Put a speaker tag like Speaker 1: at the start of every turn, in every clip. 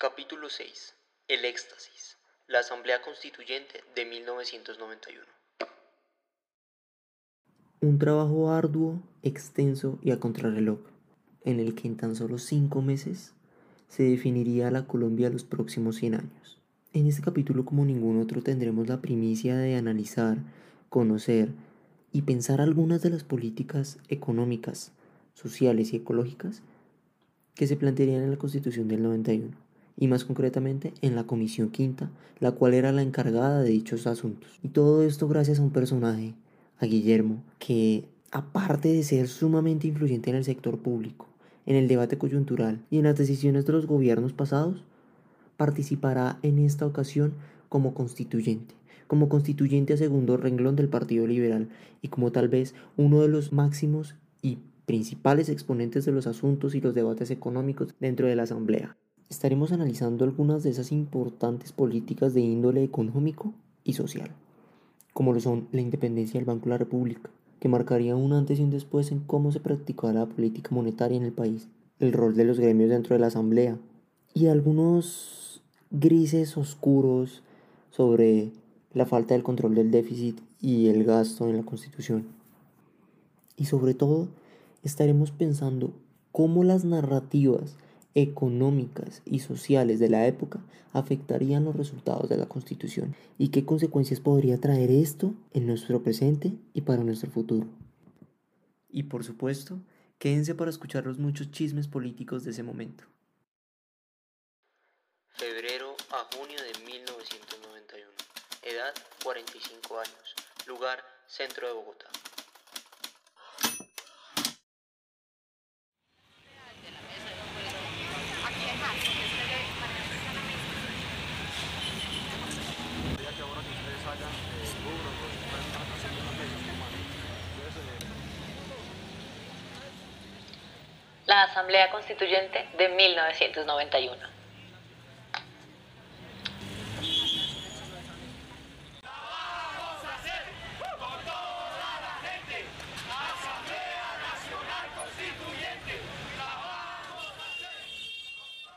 Speaker 1: Capítulo 6. El éxtasis. La Asamblea Constituyente de 1991.
Speaker 2: Un trabajo arduo, extenso y a contrarreloj, en el que en tan solo cinco meses se definiría la Colombia los próximos 100 años. En este capítulo, como ningún otro, tendremos la primicia de analizar, conocer y pensar algunas de las políticas económicas, sociales y ecológicas que se plantearían en la Constitución del 91, y más concretamente en la Comisión Quinta, la cual era la encargada de dichos asuntos. Y todo esto gracias a un personaje, a Guillermo, que aparte de ser sumamente influyente en el sector público, en el debate coyuntural y en las decisiones de los gobiernos pasados, participará en esta ocasión como constituyente, como constituyente a segundo renglón del Partido Liberal y como tal vez uno de los máximos y principales exponentes de los asuntos y los debates económicos dentro de la Asamblea. Estaremos analizando algunas de esas importantes políticas de índole económico y social, como lo son la independencia del Banco de la República, que marcaría un antes y un después en cómo se practicará la política monetaria en el país, el rol de los gremios dentro de la Asamblea y algunos grises oscuros sobre la falta del control del déficit y el gasto en la Constitución. Y sobre todo, estaremos pensando cómo las narrativas económicas y sociales de la época afectarían los resultados de la Constitución y qué consecuencias podría traer esto en nuestro presente y para nuestro futuro. Y por supuesto, quédense para escuchar los muchos chismes políticos de ese momento.
Speaker 1: Febrero a junio de 1991. Edad 45 años. Lugar centro de Bogotá.
Speaker 3: La Asamblea Constituyente de 1991.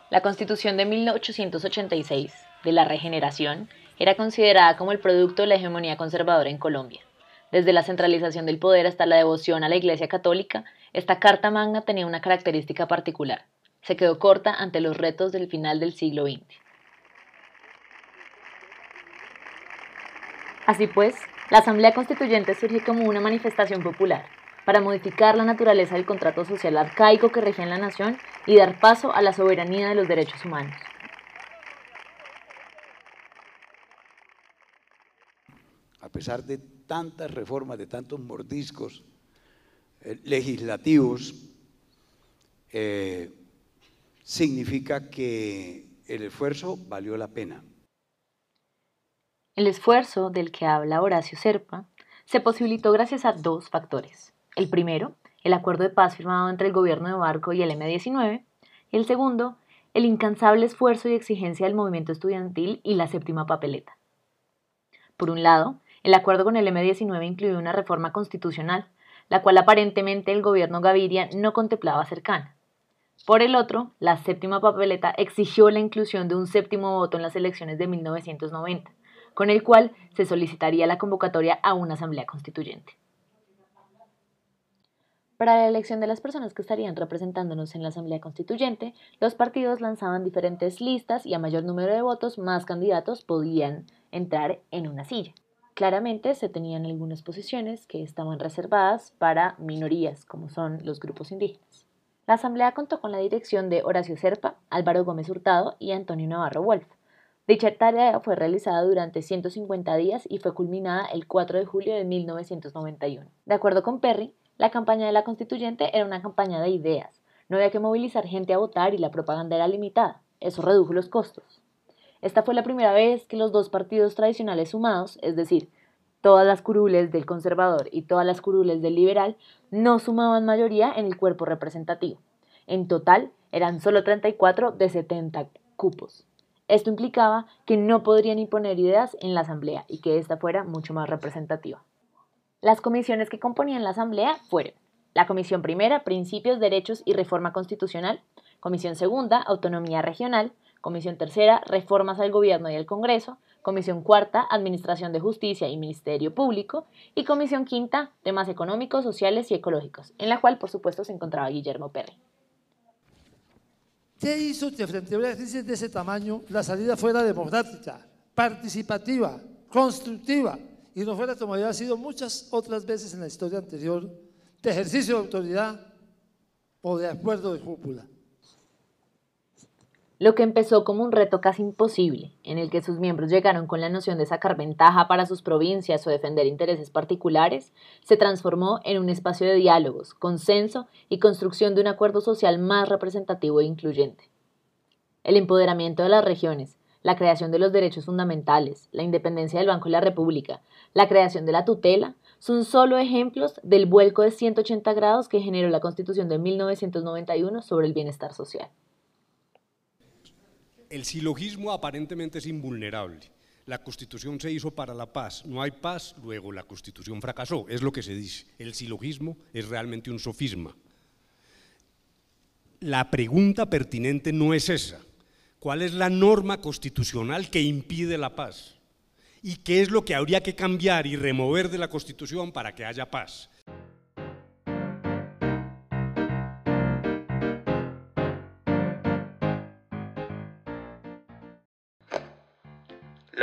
Speaker 3: La Constitución de 1886, de la Regeneración, era considerada como el producto de la hegemonía conservadora en Colombia. Desde la centralización del poder hasta la devoción a la Iglesia Católica, esta Carta Magna tenía una característica particular. Se quedó corta ante los retos del final del siglo XX. Así pues, la Asamblea Constituyente surge como una manifestación popular para modificar la naturaleza del contrato social arcaico que regía en la nación y dar paso a la soberanía de los derechos humanos.
Speaker 4: A pesar de tantas reformas, de tantos mordiscos legislativos, eh, significa que el esfuerzo valió la pena.
Speaker 3: El esfuerzo del que habla Horacio Serpa se posibilitó gracias a dos factores. El primero, el acuerdo de paz firmado entre el gobierno de Barco y el M-19, y el segundo, el incansable esfuerzo y exigencia del movimiento estudiantil y la séptima papeleta. Por un lado, el acuerdo con el M-19 incluyó una reforma constitucional, la cual aparentemente el gobierno Gaviria no contemplaba cercana. Por el otro, la séptima papeleta exigió la inclusión de un séptimo voto en las elecciones de 1990, con el cual se solicitaría la convocatoria a una asamblea constituyente. Para la elección de las personas que estarían representándonos en la Asamblea Constituyente, los partidos lanzaban diferentes listas y a mayor número de votos, más candidatos podían entrar en una silla. Claramente se tenían algunas posiciones que estaban reservadas para minorías, como son los grupos indígenas. La Asamblea contó con la dirección de Horacio Serpa, Álvaro Gómez Hurtado y Antonio Navarro Wolf. Dicha tarea fue realizada durante 150 días y fue culminada el 4 de julio de 1991. De acuerdo con Perry, la campaña de la constituyente era una campaña de ideas. No había que movilizar gente a votar y la propaganda era limitada. Eso redujo los costos. Esta fue la primera vez que los dos partidos tradicionales sumados, es decir, todas las curules del conservador y todas las curules del liberal, no sumaban mayoría en el cuerpo representativo. En total, eran solo 34 de 70 cupos. Esto implicaba que no podrían imponer ideas en la asamblea y que ésta fuera mucho más representativa. Las comisiones que componían la Asamblea fueron la Comisión Primera, Principios, Derechos y Reforma Constitucional, Comisión Segunda, Autonomía Regional, Comisión tercera, reformas al gobierno y al Congreso. Comisión cuarta, Administración de Justicia y Ministerio Público. Y Comisión quinta, temas económicos, sociales y ecológicos, en la cual, por supuesto, se encontraba Guillermo Perry.
Speaker 5: ¿Qué hizo que frente a una crisis de ese tamaño la salida fuera democrática, participativa, constructiva y no fuera como había sido muchas otras veces en la historia anterior, de ejercicio de autoridad o de acuerdo de cúpula?
Speaker 3: Lo que empezó como un reto casi imposible, en el que sus miembros llegaron con la noción de sacar ventaja para sus provincias o defender intereses particulares, se transformó en un espacio de diálogos, consenso y construcción de un acuerdo social más representativo e incluyente. El empoderamiento de las regiones, la creación de los derechos fundamentales, la independencia del Banco de la República, la creación de la tutela, son solo ejemplos del vuelco de 180 grados que generó la Constitución de 1991 sobre el bienestar social
Speaker 6: el silogismo aparentemente es invulnerable. La Constitución se hizo para la paz, no hay paz, luego la Constitución fracasó, es lo que se dice. El silogismo es realmente un sofisma. La pregunta pertinente no es esa. ¿Cuál es la norma constitucional que impide la paz? ¿Y qué es lo que habría que cambiar y remover de la Constitución para que haya paz?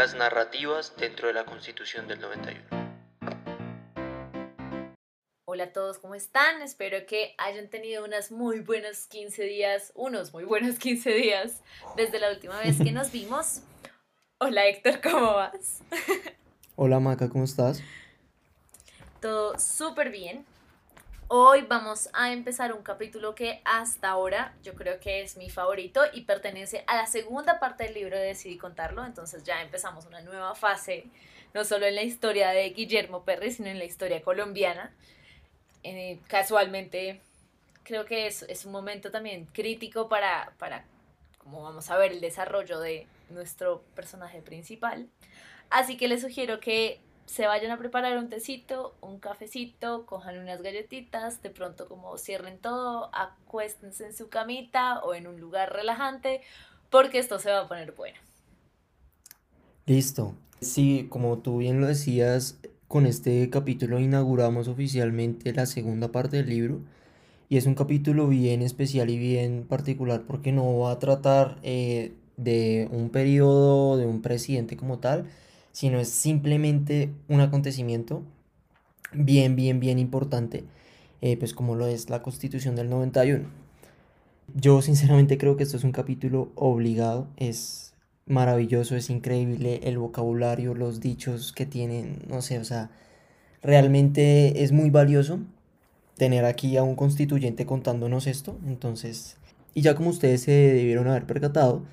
Speaker 1: Las narrativas dentro de la Constitución del 91.
Speaker 3: Hola a todos, ¿cómo están? Espero que hayan tenido unas muy buenas 15 días, unos muy buenos 15 días desde la última vez que nos vimos. Hola Héctor, ¿cómo vas?
Speaker 2: Hola Maca, ¿cómo estás?
Speaker 3: Todo súper bien. Hoy vamos a empezar un capítulo que hasta ahora yo creo que es mi favorito y pertenece a la segunda parte del libro de Decidí contarlo, entonces ya empezamos una nueva fase, no solo en la historia de Guillermo Perry, sino en la historia colombiana. Eh, casualmente creo que es, es, un momento también crítico para, para, como vamos a ver, el desarrollo de nuestro personaje principal. Así que les sugiero que se vayan a preparar un tecito, un cafecito, cojan unas galletitas, de pronto como cierren todo, acuéstense en su camita o en un lugar relajante, porque esto se va a poner bueno.
Speaker 2: Listo. Sí, como tú bien lo decías, con este capítulo inauguramos oficialmente la segunda parte del libro. Y es un capítulo bien especial y bien particular porque no va a tratar eh, de un periodo, de un presidente como tal, sino es simplemente un acontecimiento bien, bien, bien importante, eh, pues como lo es la Constitución del 91. Yo sinceramente creo que esto es un capítulo obligado, es maravilloso, es increíble el vocabulario, los dichos que tienen, no sé, o sea, realmente es muy valioso tener aquí a un constituyente contándonos esto, entonces, y ya como ustedes se debieron haber percatado,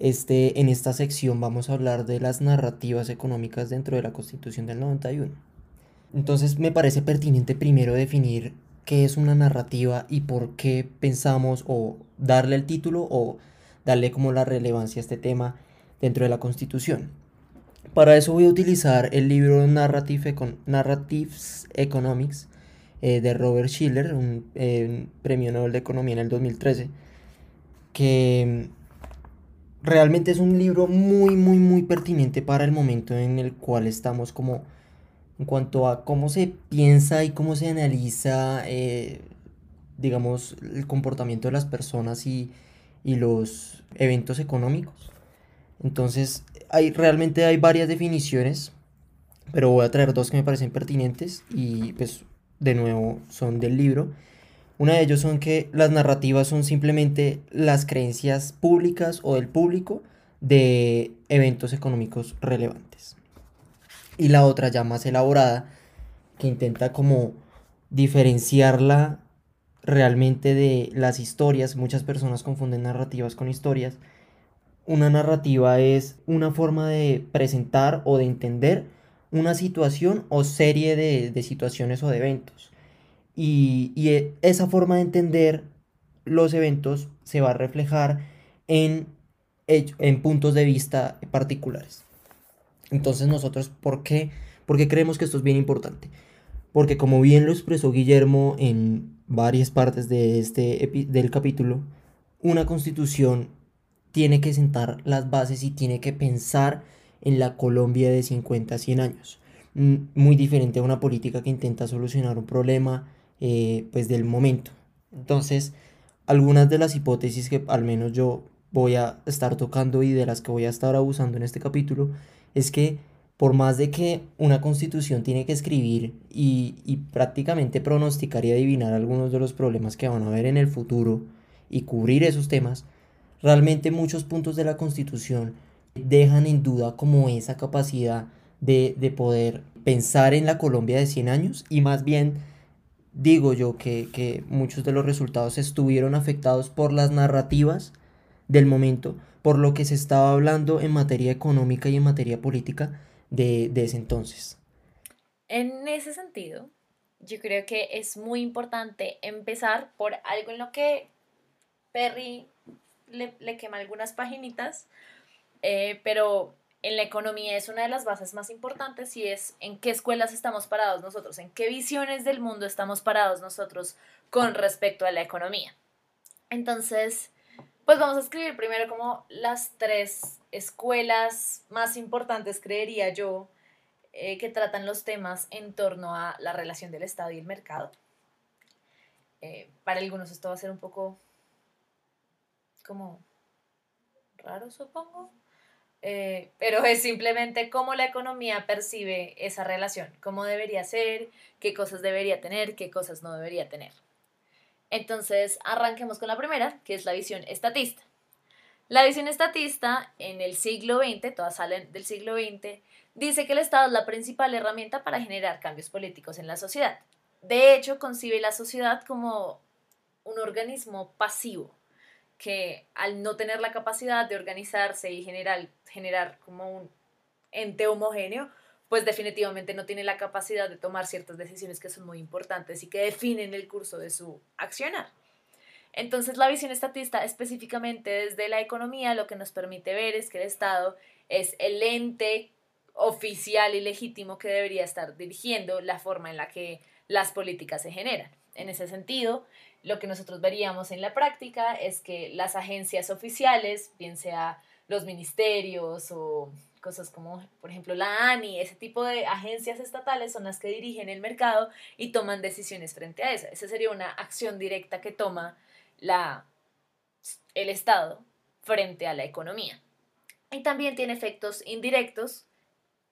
Speaker 2: este, en esta sección vamos a hablar de las narrativas económicas dentro de la Constitución del 91. Entonces me parece pertinente primero definir qué es una narrativa y por qué pensamos o darle el título o darle como la relevancia a este tema dentro de la Constitución. Para eso voy a utilizar el libro Narrative Narratives Economics eh, de Robert Schiller, un eh, premio Nobel de Economía en el 2013, que realmente es un libro muy, muy, muy pertinente para el momento en el cual estamos como en cuanto a cómo se piensa y cómo se analiza, eh, digamos, el comportamiento de las personas y, y, los eventos económicos. Entonces, hay, realmente hay varias definiciones, pero voy a traer dos que me parecen pertinentes y pues de nuevo son del libro. Una de ellos son que las narrativas son simplemente las creencias públicas o del público de eventos económicos relevantes. Y la otra ya más elaborada, que intenta como diferenciarla realmente de las historias. Muchas personas confunden narrativas con historias. Una narrativa es una forma de presentar o de entender una situación o serie de, de situaciones o de eventos. Y, e, esa forma de entender los eventos se va a reflejar en, en puntos de vista particulares. Entonces nosotros, ¿por qué? Porque creemos que esto es bien importante. Porque como bien lo expresó Guillermo en varias partes de este, del capítulo, una constitución tiene que sentar las bases y tiene que pensar en la Colombia de 50 a 100 años. Mm, muy diferente a una política que intenta solucionar un problema eh, pues del momento. Entonces, algunas de las hipótesis que al menos yo voy a estar tocando y de las que voy a estar abusando en este capítulo es que por más de que una constitución tiene que escribir y, y, prácticamente pronosticar y adivinar algunos de los problemas que van a haber en el futuro y cubrir esos temas, realmente muchos puntos de la constitución dejan en duda como esa capacidad de, de poder pensar en la Colombia de 100 años y más bien digo yo que, que muchos de los resultados estuvieron afectados por las narrativas del momento, por lo que se estaba hablando en materia económica y en materia política de, de ese entonces.
Speaker 3: En ese sentido, yo creo que es muy importante empezar por algo en lo que Perry le, le quema algunas paginitas, eh, pero en la economía es una de las bases más importantes y es en qué escuelas estamos parados nosotros, en qué visiones del mundo estamos parados nosotros con respecto a la economía. Entonces, pues vamos a escribir primero como las tres escuelas más importantes, creería yo, eh, que tratan los temas en torno a la relación del Estado y el mercado. Eh, para algunos esto va a ser un poco como raro, supongo. Eh, pero es simplemente cómo la economía percibe esa relación, cómo debería ser, qué cosas debería tener, qué cosas no debería tener. Entonces, arranquemos con la primera, que es la visión estatista. La visión estatista en el siglo XX, todas salen del siglo XX, dice que el Estado es la principal herramienta para generar cambios políticos en la sociedad. De hecho, concibe la sociedad como un organismo pasivo, que al no tener la capacidad de organizarse y generar, generar como un ente homogéneo, pues definitivamente no tiene la capacidad de tomar ciertas decisiones que son muy importantes y que definen el curso de su accionar. Entonces la visión estatista específicamente desde la economía lo que nos permite ver es que el Estado es el ente oficial y legítimo que debería estar dirigiendo la forma en la que las políticas se generan. En ese sentido, lo que nosotros veríamos en la práctica es que las agencias oficiales, bien sea los ministerios o cosas como, por ejemplo, la ANI, ese tipo de agencias estatales son las que dirigen el mercado y toman decisiones frente a eso. Esa sería una acción directa que toma la, el Estado frente a la economía. Y también tiene efectos indirectos,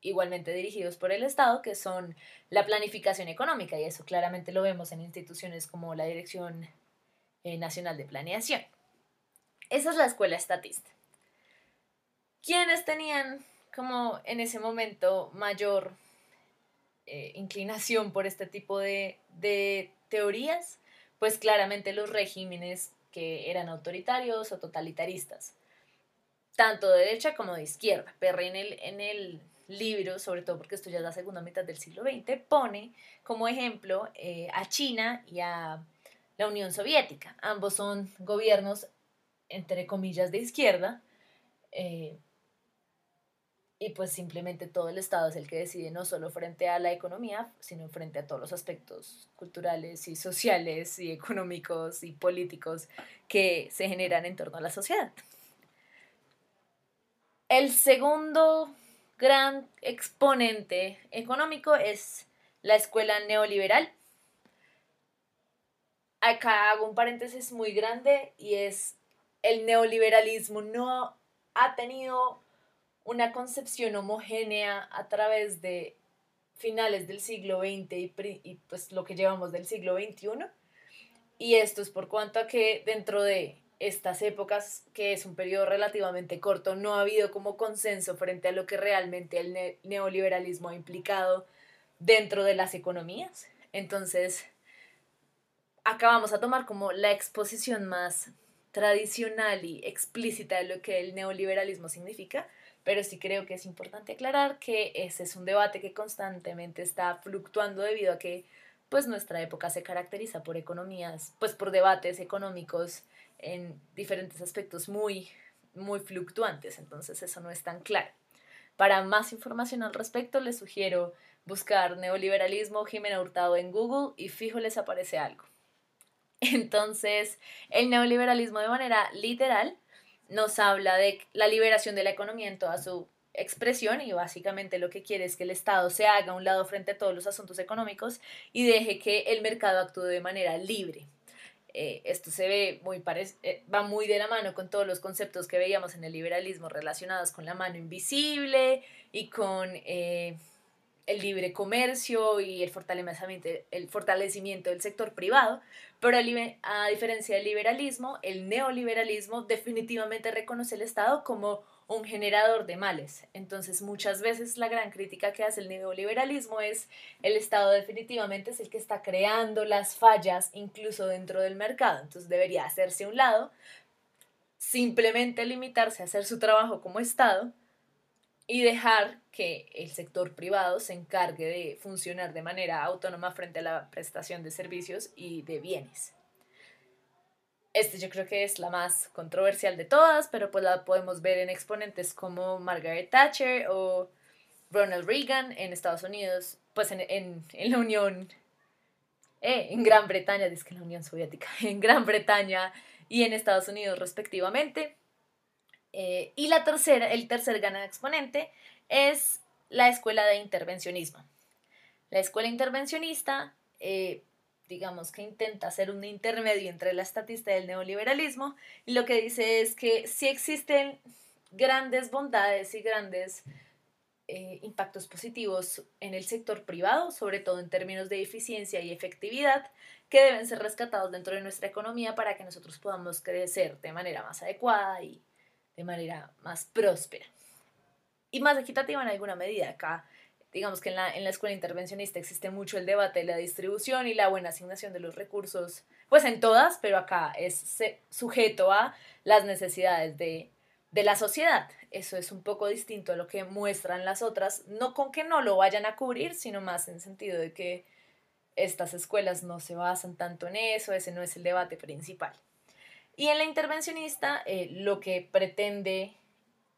Speaker 3: igualmente dirigidos por el Estado, que son la planificación económica, y eso claramente lo vemos en instituciones como la Dirección eh, Nacional de Planeación. Esa es la escuela estatista. ¿Quiénes tenían como en ese momento mayor eh, inclinación por este tipo de, de teorías, pues claramente los regímenes que eran autoritarios o totalitaristas, tanto de derecha como de izquierda. Perry en el, en el libro, sobre todo porque esto ya es la segunda mitad del siglo XX, pone como ejemplo eh, a China y a la Unión Soviética. Ambos son gobiernos, entre comillas, de izquierda, eh, y pues simplemente todo el Estado es el que decide no solo frente a la economía, sino frente a todos los aspectos culturales y sociales y económicos y políticos que se generan en torno a la sociedad. El segundo gran exponente económico es la escuela neoliberal. Acá hago un paréntesis muy grande y es el neoliberalismo no ha tenido una concepción homogénea a través de finales del siglo XX y, pues lo que llevamos del siglo XXI. Y esto es por cuanto a que dentro de estas épocas, que es un periodo relativamente corto, no ha habido como consenso frente a lo que realmente el neoliberalismo ha implicado dentro de las economías. Entonces, acá vamos a tomar como la exposición más tradicional y explícita de lo que el neoliberalismo significa, pero sí creo que es importante aclarar que ese es un debate que constantemente está fluctuando debido a que pues nuestra época se caracteriza por economías, pues por debates económicos en diferentes aspectos muy, muy fluctuantes, entonces eso no es tan claro. Para más información al respecto, les sugiero buscar neoliberalismo Jimena Hurtado en Google y fijo les aparece algo. Entonces, el neoliberalismo de manera literal nos habla de la liberación de la economía en toda su expresión y básicamente lo que quiere es que el Estado se haga a un lado frente a todos los asuntos económicos y deje que el mercado actúe de manera libre. Eh, esto se ve muy eh, va muy de la mano con todos los conceptos que veíamos en el liberalismo relacionados con la mano invisible y con eh, el libre comercio y el fortalecimiento, el fortalecimiento del sector privado, pero a, a diferencia del liberalismo, el neoliberalismo definitivamente reconoce el Estado como un generador de males. Entonces, muchas veces la gran crítica que hace el neoliberalismo es el Estado definitivamente es el que está creando las fallas incluso dentro del mercado. Entonces, debería hacerse a un lado, simplemente limitarse a hacer su trabajo como Estado y dejar que el sector privado se encargue de funcionar de manera autónoma frente a la prestación de servicios y de bienes. Este yo creo que es la más controversial de todas, pero pues la podemos ver en exponentes como Margaret Thatcher o Ronald Reagan en Estados Unidos, pues en, en, en la Unión, eh, en Gran Bretaña, dice que en la Unión Soviética, en Gran Bretaña y en Estados Unidos respectivamente. Eh, y la tercera, el tercer gran exponente es la escuela de intervencionismo. La escuela intervencionista eh, digamos que intenta hacer un intermedio entre la estatista y el neoliberalismo, y lo que dice es que si existen grandes bondades y grandes eh, impactos positivos en el sector privado, sobre todo en términos de eficiencia y efectividad, que deben ser rescatados dentro de nuestra economía para que nosotros podamos crecer de manera más adecuada y de manera más próspera. Y más equitativa en alguna medida. Acá digamos que en la, en la escuela intervencionista existe mucho el debate de la distribución y la buena asignación de los recursos, pues en todas, pero acá es sujeto a las necesidades de, de la sociedad. Eso es un poco distinto a lo que muestran las otras, no con que no lo vayan a cubrir, sino más en sentido de que estas escuelas no se basan tanto en eso, ese no es el debate principal. Y en la intervencionista, eh, lo que pretende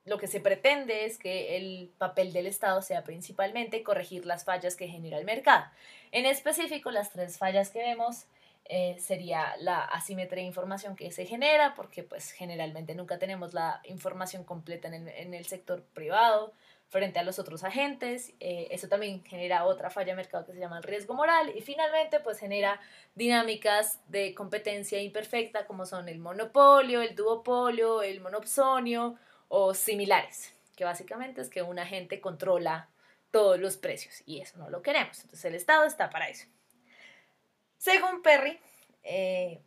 Speaker 3: lo que se pretende es que el papel del Estado sea principalmente corregir las fallas que genera el mercado. En específico, las tres fallas que vemos eh, sería la asimetría de información que se genera, porque pues generalmente nunca tenemos la información completa en el, en el sector privado frente a los otros agentes. Eh, eso también genera otra falla de mercado que se llama el riesgo moral. Y finalmente, pues genera dinámicas de competencia imperfecta como son el monopolio, el duopolio, el monopsonio o similares, que básicamente es que un agente controla todos los precios y eso no lo queremos. Entonces el Estado está para eso. Según Perry, eh,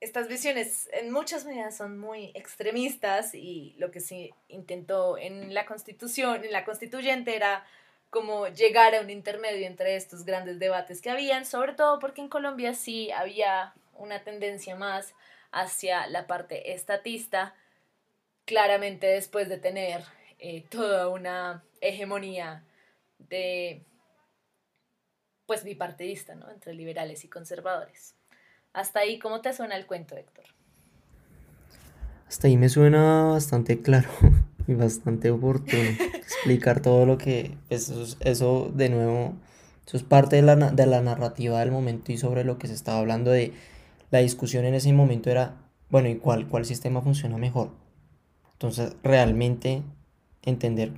Speaker 3: estas visiones en muchas medidas son muy extremistas y lo que se intentó en la constitución, en la constituyente era como llegar a un intermedio entre estos grandes debates que habían, sobre todo porque en Colombia sí había una tendencia más hacia la parte estatista claramente después de tener eh, toda una hegemonía de pues bipartidista, ¿no? Entre liberales y conservadores. Hasta ahí, ¿cómo te suena el cuento, Héctor?
Speaker 2: Hasta ahí me suena bastante claro y bastante oportuno explicar todo lo que eso, eso de nuevo, eso es parte de la, de la narrativa del momento y sobre lo que se estaba hablando de la discusión en ese momento era, bueno, ¿y cuál, cuál sistema funciona mejor? Entonces, realmente entender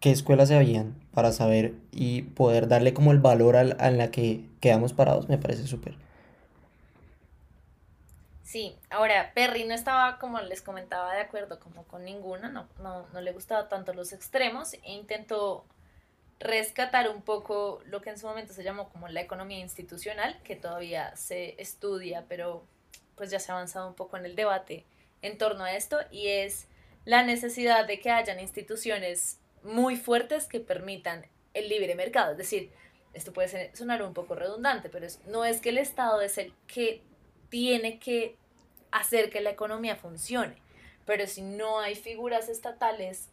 Speaker 2: qué escuelas se habían para saber y poder darle como el valor a la que quedamos parados me parece súper.
Speaker 3: Sí, ahora Perry no estaba, como les comentaba, de acuerdo como con ninguna, no, no, no le gustaba tanto los extremos e intentó rescatar un poco lo que en su momento se llamó como la economía institucional, que todavía se estudia, pero pues ya se ha avanzado un poco en el debate en torno a esto, y es la necesidad de que hayan instituciones muy fuertes que permitan el libre mercado. Es decir, esto puede sonar un poco redundante, pero no es que el Estado es el que tiene que hacer que la economía funcione, pero si no hay figuras estatales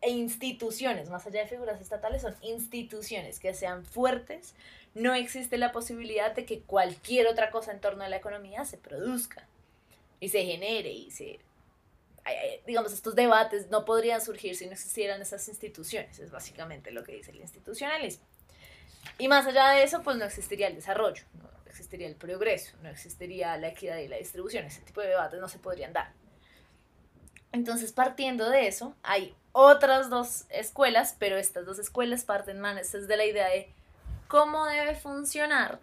Speaker 3: e instituciones, más allá de figuras estatales, son instituciones que sean fuertes, no existe la posibilidad de que cualquier otra cosa en torno a la economía se produzca y se genere y se digamos, estos debates no podrían surgir si no existieran esas instituciones, es básicamente lo que dice el institucionalismo. Y más allá de eso, pues no existiría el desarrollo, no existiría el progreso, no existiría la equidad y la distribución, ese tipo de debates no se podrían dar. Entonces, partiendo de eso, hay otras dos escuelas, pero estas dos escuelas parten más de la idea de cómo debe funcionar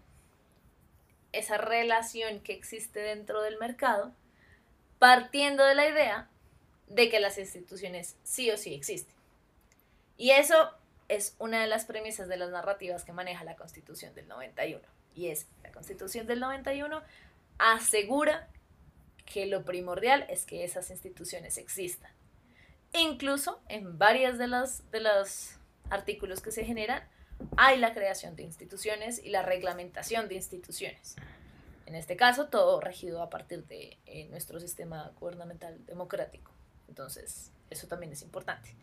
Speaker 3: esa relación que existe dentro del mercado, partiendo de la idea de que las instituciones sí o sí existen. Y eso es una de las premisas de las narrativas que maneja la Constitución del 91. Y es, la Constitución del 91 asegura que lo primordial es que esas instituciones existan. Incluso en varias de las de los artículos que se generan hay la creación de instituciones y la reglamentación de instituciones. En este caso, todo regido a partir de eh, nuestro sistema gubernamental democrático. Entonces, eso también es importante.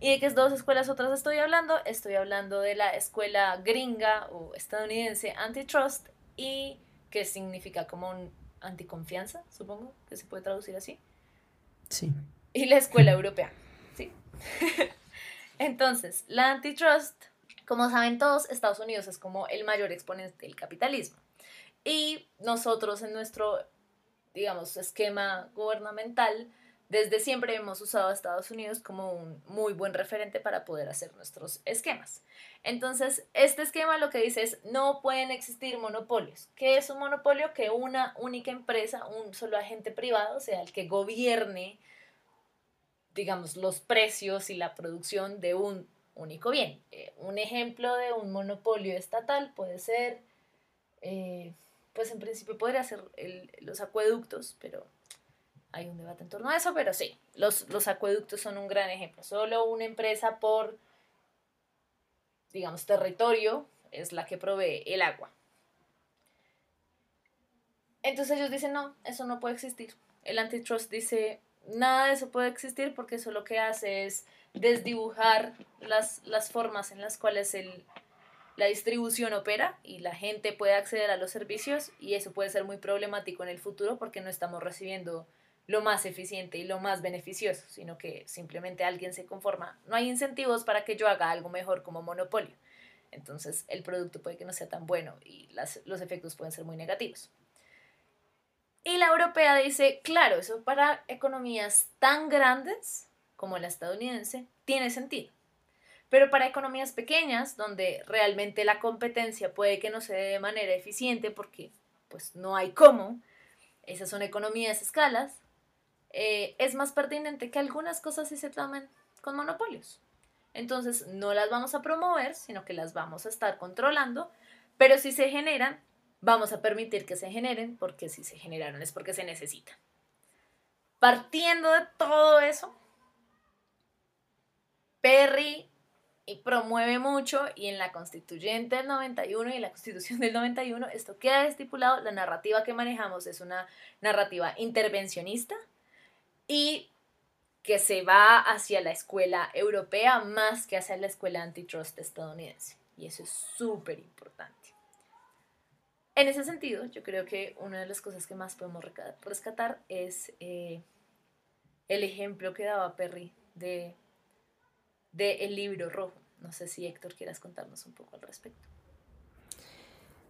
Speaker 3: ¿Y de qué dos escuelas otras estoy hablando? Estoy hablando de la escuela gringa o estadounidense antitrust y que significa como un anticonfianza, supongo que se puede traducir así.
Speaker 2: Sí.
Speaker 3: Y la escuela europea, ¿sí? Entonces, la antitrust, como saben todos, Estados Unidos es como el mayor exponente del capitalismo. Y nosotros en nuestro, digamos, esquema gubernamental, desde siempre hemos usado a Estados Unidos como un muy buen referente para poder hacer nuestros esquemas. Entonces, este esquema lo que dice es, no pueden existir monopolios. ¿Qué es un monopolio? Que una única empresa, un solo agente privado, sea el que gobierne, digamos, los precios y la producción de un único bien. Eh, un ejemplo de un monopolio estatal puede ser, eh, pues en principio podría ser los acueductos, pero hay un debate en torno a eso, pero sí, los, los acueductos son un gran ejemplo. Solo una empresa por, digamos, territorio es la que provee el agua. Entonces ellos dicen, no, eso no puede existir. El antitrust dice, nada de eso puede existir porque eso lo que hace es desdibujar las, las formas en las cuales el, la distribución opera y la gente puede acceder a los servicios y eso puede ser muy problemático en el futuro porque no estamos recibiendo lo más eficiente y lo más beneficioso, sino que simplemente alguien se conforma. No hay incentivos para que yo haga algo mejor como monopolio. Entonces el producto puede que no sea tan bueno y los efectos pueden ser muy negativos. Y la europea dice, claro, eso para economías tan grandes como la estadounidense tiene sentido. Pero para economías pequeñas, donde realmente la competencia puede que no se dé de manera eficiente porque pues no hay cómo, esas son economías escalas, eh, es más pertinente que algunas cosas sí se tomen con monopolios. Entonces no las vamos a promover, sino que las vamos a estar controlando, pero si se generan, vamos a permitir que se generen, porque si se generaron es porque se necesitan. Partiendo de todo eso, Perry promueve mucho y en la constituyente del 91 y en la constitución del 91 esto queda estipulado, la narrativa que manejamos es una narrativa intervencionista, y que se va hacia la escuela europea más que hacia la escuela antitrust estadounidense. Y eso es súper importante. En ese sentido, yo creo que una de las cosas que más podemos rescatar es eh, el ejemplo que daba Perry de, de el libro rojo. No sé si Héctor quieras contarnos un poco al respecto.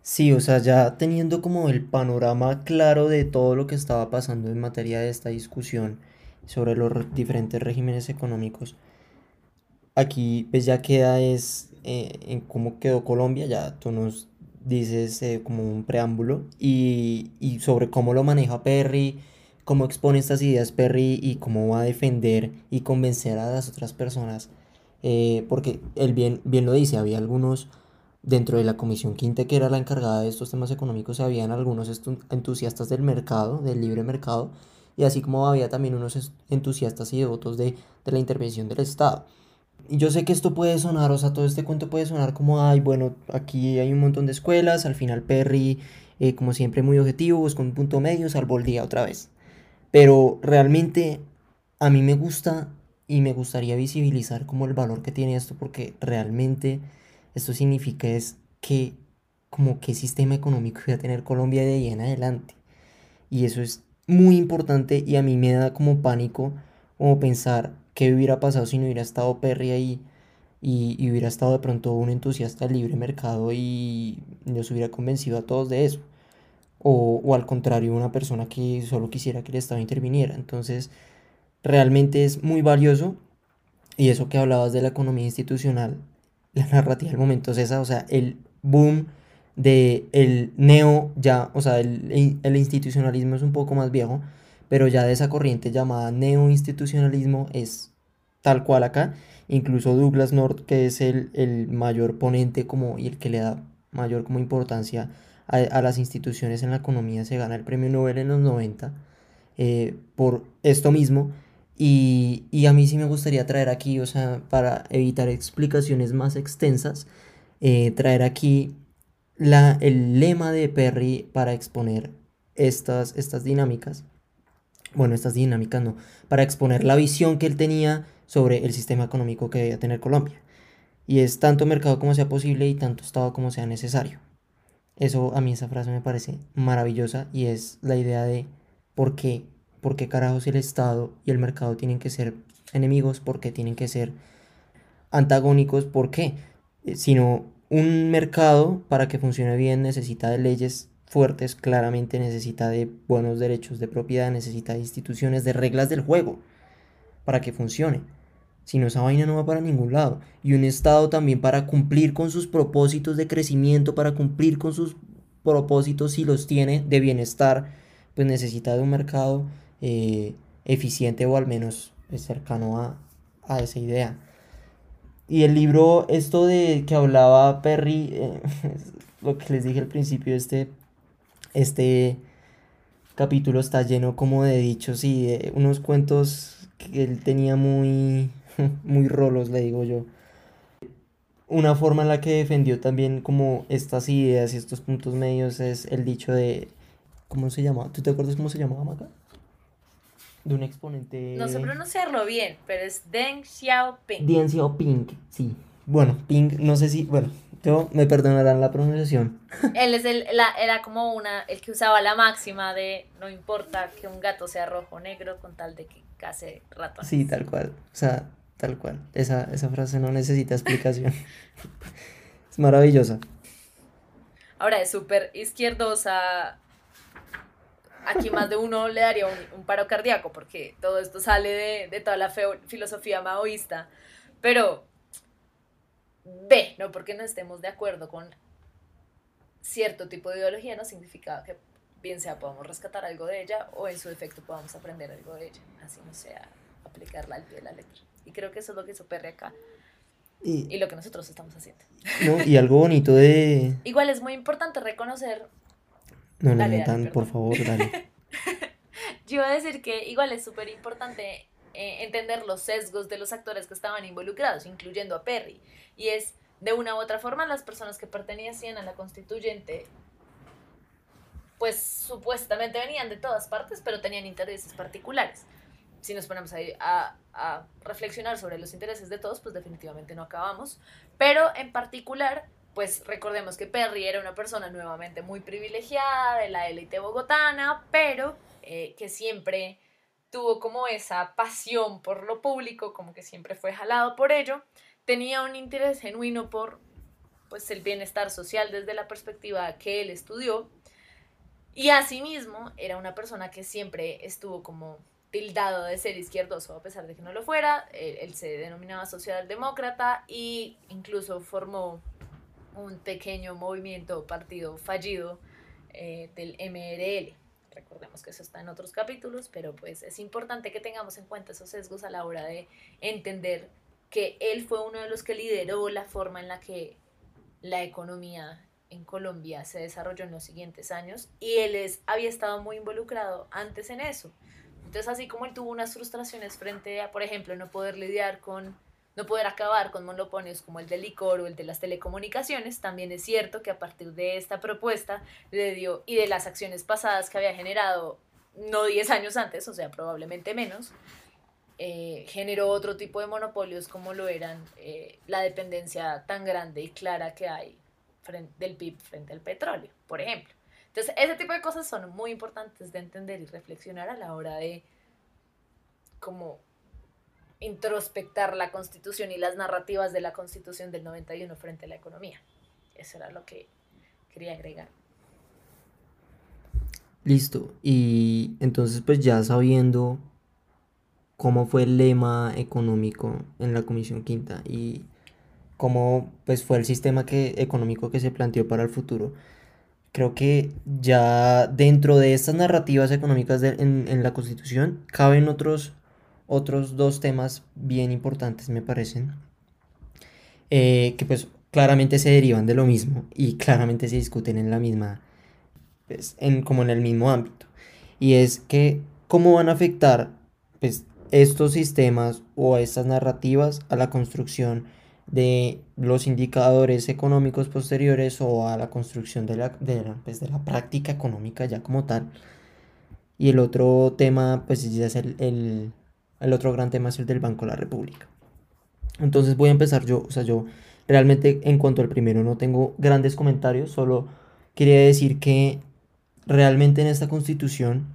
Speaker 2: Sí, o sea, ya teniendo como el panorama claro de todo lo que estaba pasando en materia de esta discusión sobre los diferentes regímenes económicos, aquí pues ya queda es eh, en cómo quedó Colombia, ya tú nos dices eh, como un preámbulo y, y sobre cómo lo maneja Perry, cómo expone estas ideas Perry y cómo va a defender y convencer a las otras personas, eh, porque él bien, bien lo dice, había algunos Dentro de la Comisión Quinta, que era la encargada de estos temas económicos, habían algunos entusiastas del mercado, del libre mercado, y así como había también unos entusiastas y devotos de, de la intervención del Estado. Y yo sé que esto puede sonar, o sea, todo este cuento puede sonar como, ay, bueno, aquí hay un montón de escuelas, al final Perry, eh, como siempre, muy objetivo, con un punto medio, salvo el día otra vez. Pero realmente a mí me gusta y me gustaría visibilizar como el valor que tiene esto, porque realmente esto significa es que como qué sistema económico iba a tener Colombia de ahí en adelante. Y eso es muy importante y a mí me da como pánico como pensar qué hubiera pasado si no hubiera estado Perry ahí y, hubiera estado de pronto un entusiasta del libre mercado y nos hubiera convencido a todos de eso. O, o al contrario, una persona que solo quisiera que el Estado interviniera. Entonces, realmente es muy valioso y eso que hablabas de la economía institucional, la narrativa del momento es esa, o sea, el boom de el neo ya, o sea, el, el institucionalismo es un poco más viejo, pero ya de esa corriente llamada neo-institucionalismo es tal cual acá. Incluso Douglas North, que es el, el, mayor ponente como, y el que le da mayor como importancia a, a, las instituciones en la economía, se gana el premio Nobel en los 90 eh, por esto mismo. Y, y, a mí sí me gustaría traer aquí, o sea, para evitar explicaciones más extensas, eh, traer aquí la, el lema de Perry para exponer estas, estas dinámicas bueno, estas dinámicas no, para exponer la visión que él tenía sobre el sistema económico que debía tener Colombia. Y es tanto mercado como sea posible y tanto Estado como sea necesario. Eso a mí esa frase me parece maravillosa y es la idea de por qué, por qué carajos el Estado y el mercado tienen que ser enemigos, por qué tienen que ser antagónicos, por qué. Eh, sino un mercado para que funcione bien necesita de leyes fuertes, claramente necesita de buenos derechos de propiedad, necesita de instituciones, de reglas del juego para que funcione. Si no, esa vaina no va para ningún lado. Y un Estado también para cumplir con sus propósitos de crecimiento, para cumplir con sus propósitos, si los tiene, de bienestar, pues necesita de un mercado eh, eficiente o al menos pues, cercano a, a, esa idea. Y el libro, esto de que hablaba Perry, eh, lo que les dije al principio, este este capítulo está lleno como de dichos y de unos cuentos que él tenía muy, muy rolos, le digo yo. Una forma en la que defendió también como estas ideas y estos puntos medios es el dicho de, ¿cómo se llama? ¿Tú te acuerdas cómo se llamaba Maca? De un exponente...
Speaker 3: No sé pronunciarlo bien, pero es Deng Xiaoping.
Speaker 2: Deng Xiaoping, sí. Bueno, Ping, no sé si, bueno, yo, me perdonarán la pronunciación.
Speaker 3: Él es el, la, era como una, el que usaba la máxima de no importa que un gato sea rojo o negro con tal de que case ratones.
Speaker 2: Sí, tal cual. O sea, tal cual. Esa, esa frase no necesita explicación. es maravillosa.
Speaker 3: Ahora es súper izquierdosa. Aquí más de uno le daría un, paro cardíaco porque todo esto sale de, de toda la filosofía maoísta. Pero B, no porque no estemos de acuerdo con cierto tipo de ideología, no significa que bien sea podamos rescatar algo de ella o en su defecto podamos aprender algo de ella, así no sea aplicarla al pie de la letra. Y creo que eso es lo que hizo Perry acá. Y, lo que nosotros estamos haciendo.
Speaker 2: y algo bonito de...
Speaker 3: Igual es muy importante reconocer...
Speaker 2: No, no, no, por favor, dale.
Speaker 3: Yo iba a decir que igual es súper importante eh, entender los sesgos de los actores que estaban involucrados, incluyendo a Perry. Y es, de una u otra forma, las personas que pertenecían a la constituyente, pues supuestamente venían de todas partes, pero tenían intereses particulares. Si nos ponemos a, a reflexionar sobre los intereses de todos, pues definitivamente no acabamos. Pero en particular, pues recordemos que Perry era una persona nuevamente muy privilegiada de la élite bogotana, pero eh, que siempre tuvo como esa pasión por lo público, como que siempre fue jalado por ello, tenía un interés genuino por pues el bienestar social desde la perspectiva que él estudió. Y asimismo era una persona que siempre estuvo como tildado de ser izquierdoso a pesar de que no lo fuera, él, se denominaba socialdemócrata e incluso formó un pequeño movimiento partido fallido eh, del MRL. Recordemos que eso está en otros capítulos, pero pues es importante que tengamos en cuenta esos sesgos a la hora de entender que él fue uno de los que lideró la forma en la que la economía en Colombia se desarrolló en los siguientes años y él es, había estado muy involucrado antes en eso. Entonces, así como él tuvo unas frustraciones frente a, por ejemplo, no poder lidiar con no poder acabar con monopolios como el del licor o el de las telecomunicaciones, también es cierto que a partir de esta propuesta le dio y de las acciones pasadas que había generado no 10 años antes, o sea, probablemente menos, eh, generó otro tipo de monopolios como lo eran eh, la dependencia tan grande y clara que hay del PIB frente al petróleo, por ejemplo. Entonces, ese tipo de cosas son muy importantes de entender y reflexionar a la hora de como introspectar la constitución y las narrativas de la constitución del 91 frente a la economía. Eso era lo que quería agregar.
Speaker 2: Listo. Y entonces pues ya sabiendo cómo fue el lema económico en la Comisión Quinta y cómo pues, fue el sistema que, económico que se planteó para el futuro. Creo que ya dentro de estas narrativas económicas en, en, la Constitución caben otros, otros dos temas bien importantes, me parecen, eh, que pues claramente se derivan de lo mismo y claramente se discuten en la misma, pues, en, como en el mismo ámbito. Y es que cómo van a afectar pues, estos sistemas o estas narrativas a la construcción de los indicadores económicos posteriores o a la construcción de la, de pues, de la práctica económica ya como tal. Y el otro tema, pues ya es el, el, el, otro gran tema es el del Banco de la República. Entonces voy a empezar yo, o sea, yo realmente en cuanto al primero no tengo grandes comentarios, solo quería decir que realmente en esta constitución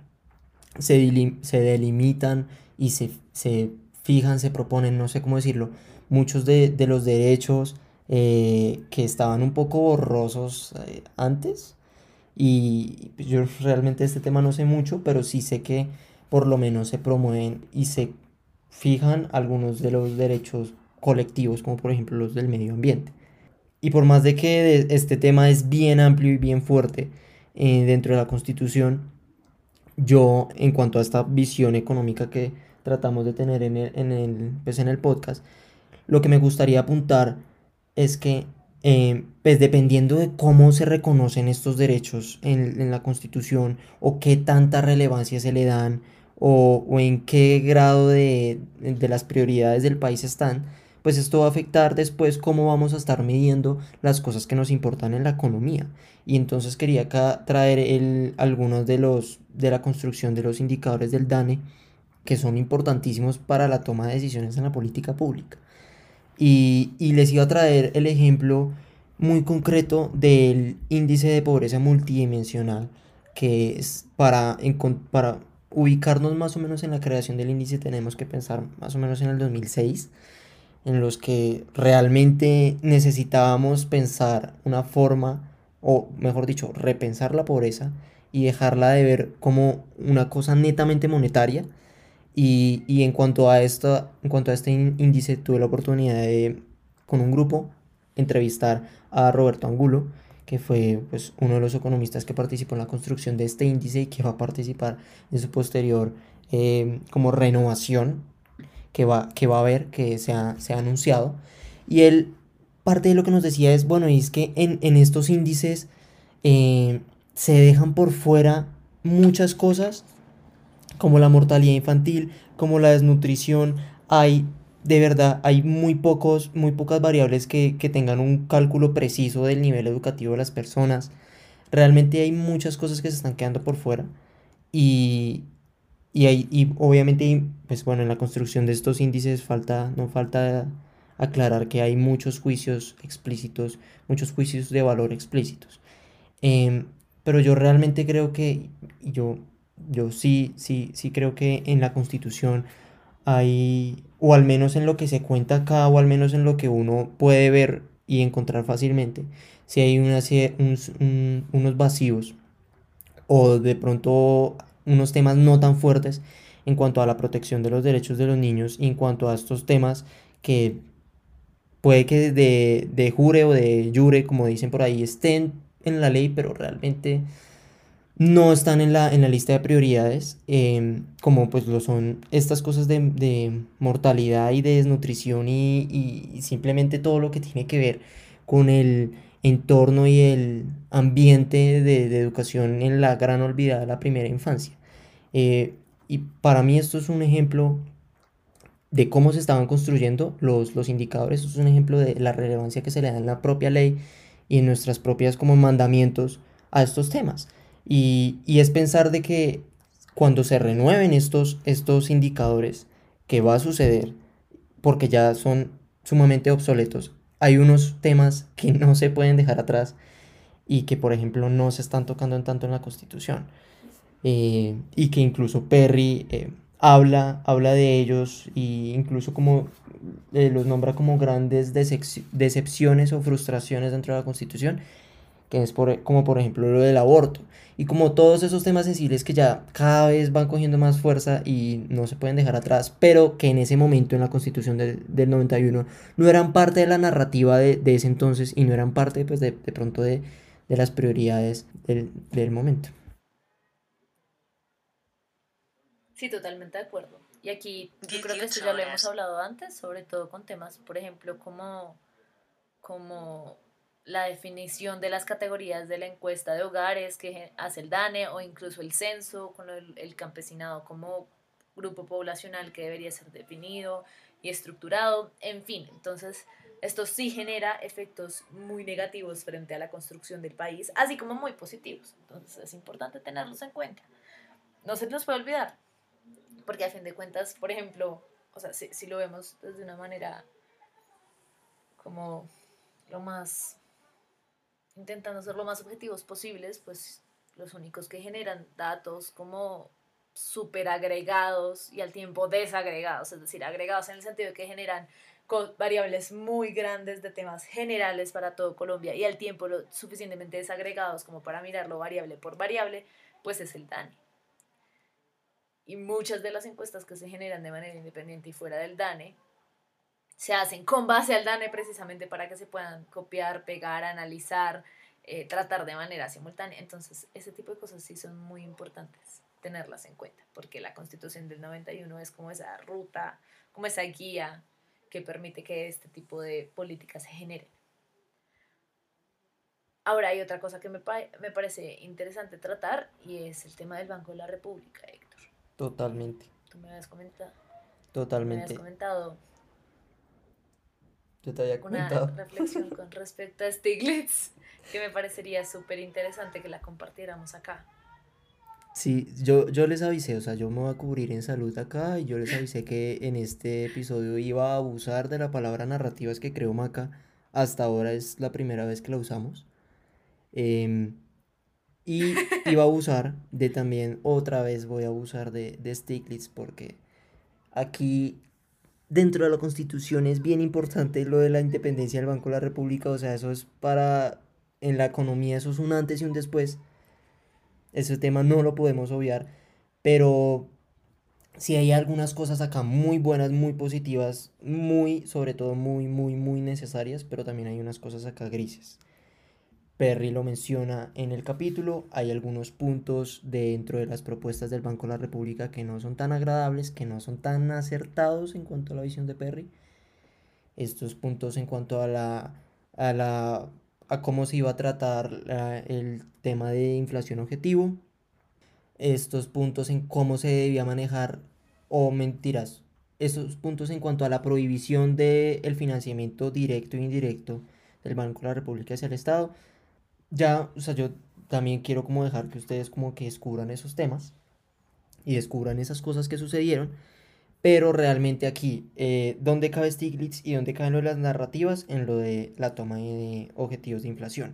Speaker 2: se, se delimitan y se, se, fijan, se proponen, no sé cómo decirlo, muchos de, de los derechos eh, que estaban un poco borrosos eh, antes. Y yo realmente este tema no sé mucho, pero sí sé que por lo menos se promueven y se fijan algunos de los derechos colectivos, como por ejemplo los del medio ambiente. Y por más de que este tema es bien amplio y bien fuerte eh, dentro de la Constitución, yo en cuanto a esta visión económica que tratamos de tener en el, en el, pues en el podcast, lo que me gustaría apuntar es que, eh, pues dependiendo de cómo se reconocen estos derechos en, la Constitución o qué tanta relevancia se le dan o, o en qué grado de, de las prioridades del país están, pues esto va a afectar después cómo vamos a estar midiendo las cosas que nos importan en la economía. Y entonces quería acá traer el, algunos de los de la construcción de los indicadores del DANE que son importantísimos para la toma de decisiones en la política pública. Y, y les iba a traer el ejemplo muy concreto del índice de pobreza multidimensional, que es para, para ubicarnos más o menos en la creación del índice tenemos que pensar más o menos en el 2006 en los que realmente necesitábamos pensar una forma, o mejor dicho, repensar la pobreza y dejarla de ver como una cosa netamente monetaria. Y, y en, cuanto a esto, en cuanto a este índice, tuve la oportunidad de, con un grupo, entrevistar a Roberto Angulo, que fue pues, uno de los economistas que participó en la construcción de este índice y que va a participar en su posterior eh, como renovación que va, que va a haber, que se ha, se ha anunciado. Y él, parte de lo que nos decía es, bueno, y es que en, en estos índices eh, se dejan por fuera muchas cosas, como la mortalidad infantil, como la desnutrición. Hay, de verdad, hay muy, pocos, muy pocas variables que, que tengan un cálculo preciso del nivel educativo de las personas. Realmente hay muchas cosas que se están quedando por fuera. Y, y, hay, y obviamente, pues bueno, en la construcción de estos índices falta, no falta aclarar que hay muchos juicios explícitos, muchos juicios de valor explícitos. Em, pero yo realmente creo que, yo, yo sí, sí, sí creo que en la constitución hay, o al menos en lo que se cuenta acá, o al menos en lo que uno puede ver y encontrar fácilmente, si hay una, unos, unos vacíos o de pronto unos temas no tan fuertes en cuanto a la protección de los derechos de los niños y en cuanto a estos temas que puede que de, de jure o de jure, como dicen por ahí, estén en la ley, pero realmente no están en la, en la lista de prioridades, em, como pues lo son estas cosas de, de mortalidad y de desnutrición y, y, simplemente todo lo que tiene que ver con el entorno y el ambiente de, de educación en la gran olvidada de la primera infancia. Eh, y para mí esto es un ejemplo de cómo se estaban construyendo los, los indicadores, esto es un ejemplo de la relevancia que se le da en la propia ley y en nuestras propias como mandamientos a estos temas. Y, y es pensar de que cuando se renueven estos, estos indicadores, que va a suceder, porque ya son sumamente obsoletos, hay unos temas que no se pueden dejar atrás y que, por ejemplo, no se están tocando en tanto en la Constitución. Eh, y que incluso Perry eh, habla, habla de ellos e incluso como eh, los nombra como grandes decepciones o frustraciones dentro de la Constitución que es por, como por ejemplo lo del aborto. Y como todos esos temas sensibles que ya cada vez van cogiendo más fuerza y no se pueden dejar atrás, pero que en ese momento en la constitución del, del 91 no eran parte de la narrativa de, de, ese entonces y no eran parte pues de, de pronto de, de, las prioridades del, del momento.
Speaker 3: Sí, totalmente de acuerdo. Y aquí yo creo que esto ya lo hemos hablado antes, sobre todo con temas, por ejemplo, como, como la definición de las categorías de la encuesta de hogares que hace el DANE o incluso el censo con el, campesinado como grupo poblacional que debería ser definido y estructurado, en fin, entonces esto sí genera efectos muy negativos frente a la construcción del país, así como muy positivos, entonces es importante tenerlos en cuenta. No se nos puede olvidar, porque a fin de cuentas, por ejemplo, o sea, si, si lo vemos desde una manera como lo más intentando ser lo más objetivos posibles, pues los únicos que generan datos como súper agregados y al tiempo desagregados, es decir, agregados en el sentido de que generan variables muy grandes de temas generales para todo Colombia y al tiempo lo suficientemente desagregados como para mirarlo variable por variable, pues es el DANE. Y muchas de las encuestas que se generan de manera independiente y fuera del DANE se hacen con base al DANE precisamente para que se puedan copiar, pegar, analizar, eh, tratar de manera simultánea. Entonces, ese tipo de cosas sí son muy importantes tenerlas en cuenta, porque la constitución del 91 es como esa ruta, como esa guía que permite que este tipo de políticas se generen. Ahora hay otra cosa que me, me parece interesante tratar y es el tema del Banco de la República, Héctor.
Speaker 2: Totalmente.
Speaker 3: Tú me habías comentado.
Speaker 2: Totalmente.
Speaker 3: Me habías comentado
Speaker 2: yo te había comentado.
Speaker 3: Una reflexión con respecto a Stiglitz que me parecería súper interesante que la compartiéramos acá.
Speaker 2: Sí, yo, yo les avisé, o sea, yo me voy a cubrir en salud acá y yo les avisé que en este episodio iba a abusar de la palabra narrativas que creó Maca. Hasta ahora es la primera vez que la usamos. Eh, y iba a abusar de también, otra vez voy a abusar de, de Stiglitz porque aquí dentro de la constitución es bien importante lo de la independencia del Banco de la República, o sea, eso es para, en la economía eso es un antes y un después, ese tema no lo podemos obviar, pero sí hay algunas cosas acá muy buenas, muy positivas, muy, sobre todo muy, muy, muy necesarias, pero también hay unas cosas acá grises. Perry lo menciona en el capítulo, hay algunos puntos dentro de las propuestas del Banco de la República que no son tan agradables, que no son tan acertados en cuanto a la visión de Perry. Estos puntos en cuanto a la a la a cómo se iba a tratar el tema de inflación objetivo. Estos puntos en cómo se debía manejar o mentiras. Esos puntos en cuanto a la prohibición del el financiamiento directo e indirecto del Banco de la República hacia el Estado ya, o sea, yo también quiero como dejar que ustedes como que descubran esos temas y descubran esas cosas que sucedieron, pero realmente aquí, eh, ¿dónde cabe Stiglitz y dónde caben las narrativas? En lo de la toma de objetivos de inflación.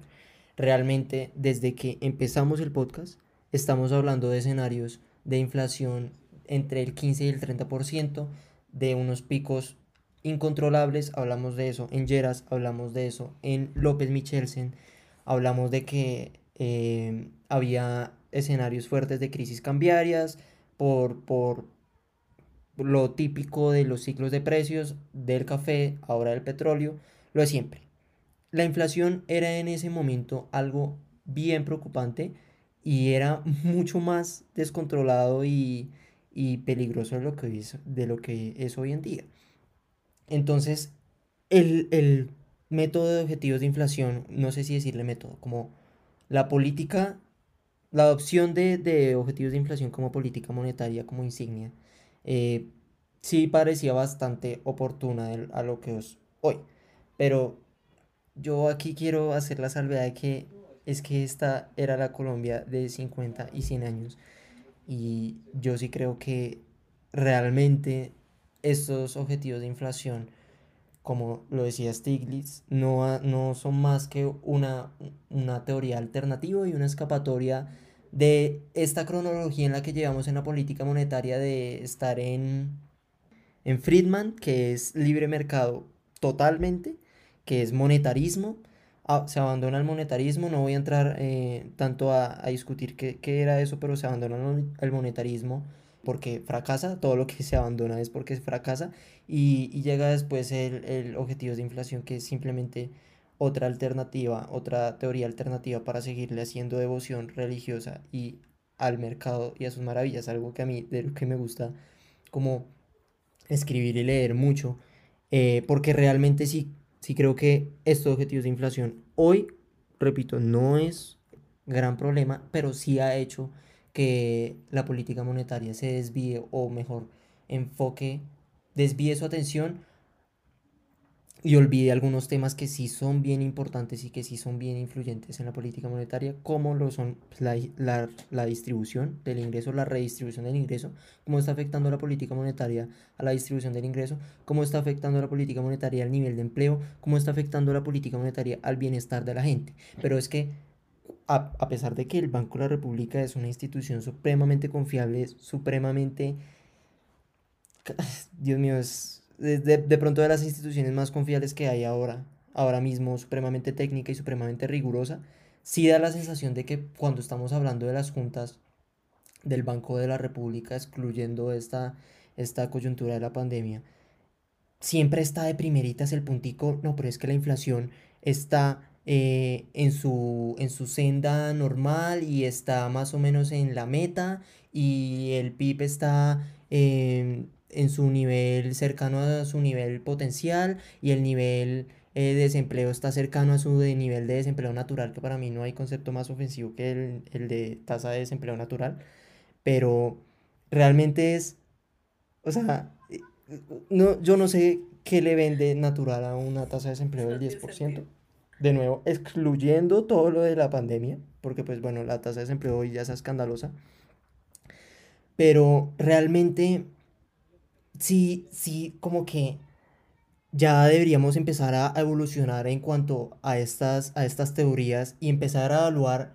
Speaker 2: Realmente, desde que empezamos el podcast, estamos hablando de escenarios de inflación entre el 15 y el 30%, de unos picos incontrolables, hablamos de eso en Geras, hablamos de eso en López Michelsen, hablamos de que eh, había escenarios fuertes de crisis cambiarias por, por lo típico de los ciclos de precios del café, ahora del petróleo, lo de siempre. La inflación era en ese momento algo bien preocupante y era mucho más descontrolado y, y peligroso de lo, que es, de lo que es hoy en día. Entonces, el, el método de objetivos de inflación, no sé si decirle método, como la política, la adopción de, de objetivos de inflación como política monetaria, como insignia, eh, sí parecía bastante oportuna a lo que es hoy. Pero yo aquí quiero hacer la salvedad de que es que esta era la Colombia de 50 y 100 años. Y yo sí creo que realmente estos objetivos de inflación como lo decía Stiglitz, no, no son más que una, una teoría alternativa y una escapatoria de esta cronología en la que llevamos en la política monetaria de estar en, en Friedman, que es libre mercado totalmente, que es monetarismo, se abandona el monetarismo, no voy a entrar eh, tanto a, discutir qué, era eso, pero se abandona el monetarismo porque fracasa, todo lo que se abandona es porque fracasa y, y llega después el, el objetivo de inflación que es simplemente otra alternativa, otra teoría alternativa para seguirle haciendo devoción religiosa y al mercado y a sus maravillas, algo que a mí de lo que me gusta como escribir y leer mucho, eh, porque realmente sí, sí creo que estos objetivos de inflación hoy, repito, no es gran problema, pero sí ha hecho que la política monetaria se desvíe o mejor enfoque, desvíe su atención y olvide algunos temas que sí son bien importantes y que sí son bien influyentes en la política monetaria, como lo son pues, la, la, distribución del ingreso, la redistribución del ingreso, cómo está afectando la política monetaria a la distribución del ingreso, cómo está afectando la política monetaria al nivel de empleo, cómo está afectando la política monetaria al bienestar de la gente. Pero es que a, a pesar de que el Banco de la República es una institución supremamente confiable, supremamente... Dios mío, es de, pronto de las instituciones más confiables que hay ahora, ahora mismo, supremamente técnica y supremamente rigurosa, sí da la sensación de que cuando estamos hablando de las juntas del Banco de la República, excluyendo esta, esta coyuntura de la pandemia, siempre está de primeritas el puntico, no, pero es que la inflación está eh, en, su, en su senda normal y está más o menos en la meta y el PIB está... Eh, en su nivel cercano a su nivel potencial y el nivel eh, de desempleo está cercano a su nivel de desempleo natural, que para mí no hay concepto más ofensivo que el, el de tasa de desempleo natural, pero realmente es, o sea, no, yo no sé qué le vende natural a una tasa de desempleo del 10%. De nuevo, excluyendo todo lo de la pandemia, porque pues bueno, la tasa de desempleo hoy ya es escandalosa. Pero realmente sí, sí, como que ya deberíamos empezar a evolucionar en cuanto a estas, a estas teorías y empezar a evaluar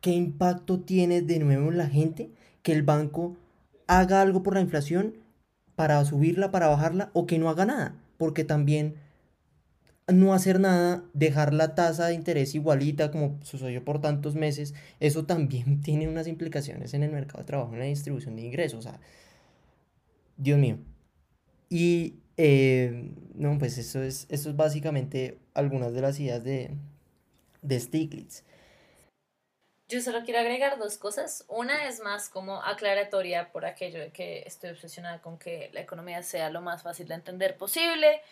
Speaker 2: qué impacto tiene de nuevo en la gente que el banco haga algo por la inflación para subirla, para bajarla o que no haga nada, porque también no hacer nada, dejar la tasa de interés igualita como sucedió por tantos meses, eso también tiene unas implicaciones en el mercado de trabajo, en la distribución de ingresos, o sea, Dios mío, y eh, no, pues eso es, eso es básicamente algunas de las ideas de, de Stiglitz.
Speaker 3: Yo solo quiero agregar dos cosas. Una es más como aclaratoria por aquello de que estoy obsesionada con que la economía sea lo más fácil de entender posible.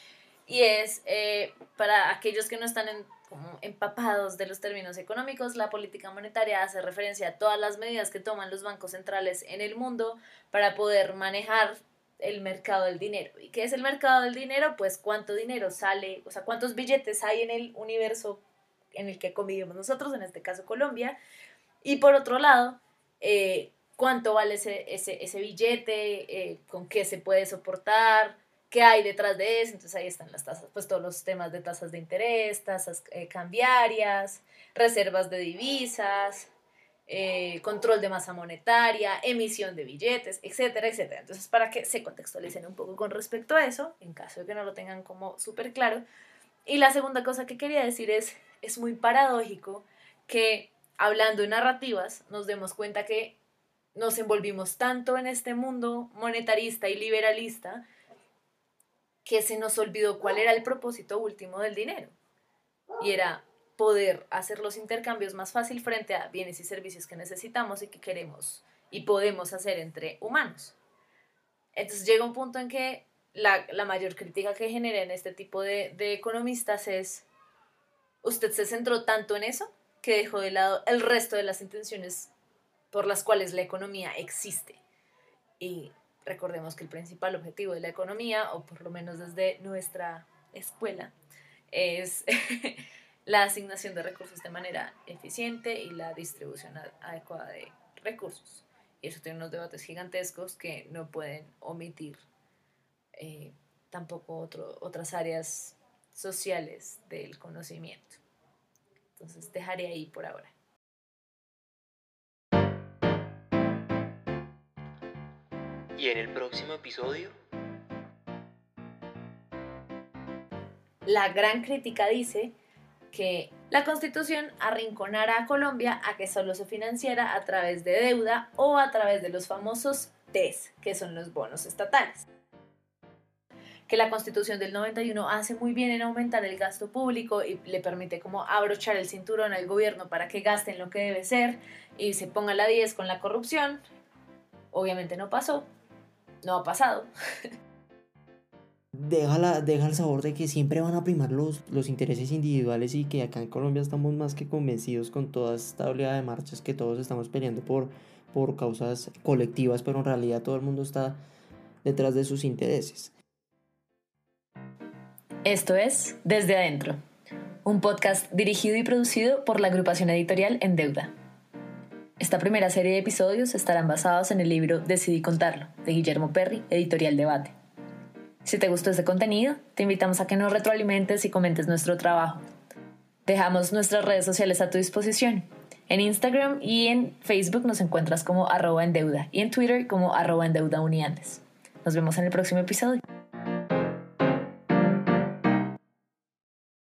Speaker 3: Y es eh, para aquellos que no están como empapados de los términos económicos, la política monetaria hace referencia a todas las medidas que toman los bancos centrales en el mundo para poder manejar el mercado del dinero. ¿Y qué es el mercado del dinero? Pues cuánto dinero sale, o sea, cuántos billetes hay en el universo en el que convivimos nosotros, en este caso Colombia. Y por otro lado, eh, cuánto vale ese, ese, billete, eh, con qué se puede soportar, qué hay detrás de eso. Entonces ahí están las tasas, pues todos los temas de tasas de interés, tasas eh, cambiarias, reservas de divisas, eh, control de masa monetaria, emisión de billetes, etcétera, etcétera. Entonces, para que se contextualicen un poco con respecto a eso, en caso de que no lo tengan como súper claro. Y la segunda cosa que quería decir es, es muy paradójico que hablando de narrativas nos demos cuenta que nos envolvimos tanto en este mundo monetarista y liberalista que se nos olvidó cuál era el propósito último del dinero. Y era poder hacer los intercambios más fácil frente a bienes y servicios que necesitamos y que queremos y podemos hacer entre humanos. Entonces llega un punto en que la, mayor crítica que genera en este tipo de, de economistas es, usted se centró tanto en eso que dejó de lado el resto de las intenciones por las cuales la economía existe. Y recordemos que el principal objetivo de la economía, o por lo menos desde nuestra escuela, es la asignación de recursos de manera eficiente y la distribución adecuada de recursos. Y eso tiene unos debates gigantescos que no pueden omitir eh, tampoco otro, otras áreas sociales del conocimiento. Entonces dejaré ahí por ahora.
Speaker 1: Y en el próximo episodio...
Speaker 3: La gran crítica dice que la Constitución arrinconara a Colombia a que solo se financiara a través de deuda o a través de los famosos TES, que son los bonos estatales. Que la Constitución del 91 hace muy bien en aumentar el gasto público y le permite como abrochar el cinturón al gobierno para que gasten lo que debe ser y se ponga la 10 con la corrupción. Obviamente no pasó, no ha pasado.
Speaker 2: deja, deja el sabor de que siempre van a primar los, los intereses individuales y que acá en Colombia estamos más que convencidos con toda esta oleada de marchas que todos estamos peleando por, por causas colectivas, pero en realidad todo el mundo está detrás de sus intereses.
Speaker 3: Esto es Desde Adentro, un podcast dirigido y producido por la agrupación editorial En Deuda. Esta primera serie de episodios estarán basados en el libro Decidí contarlo, de Guillermo Perry, editorial Debate. Si te gustó este contenido, te invitamos a que nos retroalimentes y comentes nuestro trabajo. Dejamos nuestras redes sociales a tu disposición. En Instagram y en Facebook nos encuentras como arroba en deuda y en Twitter como arroba en deuda Nos vemos en el próximo episodio.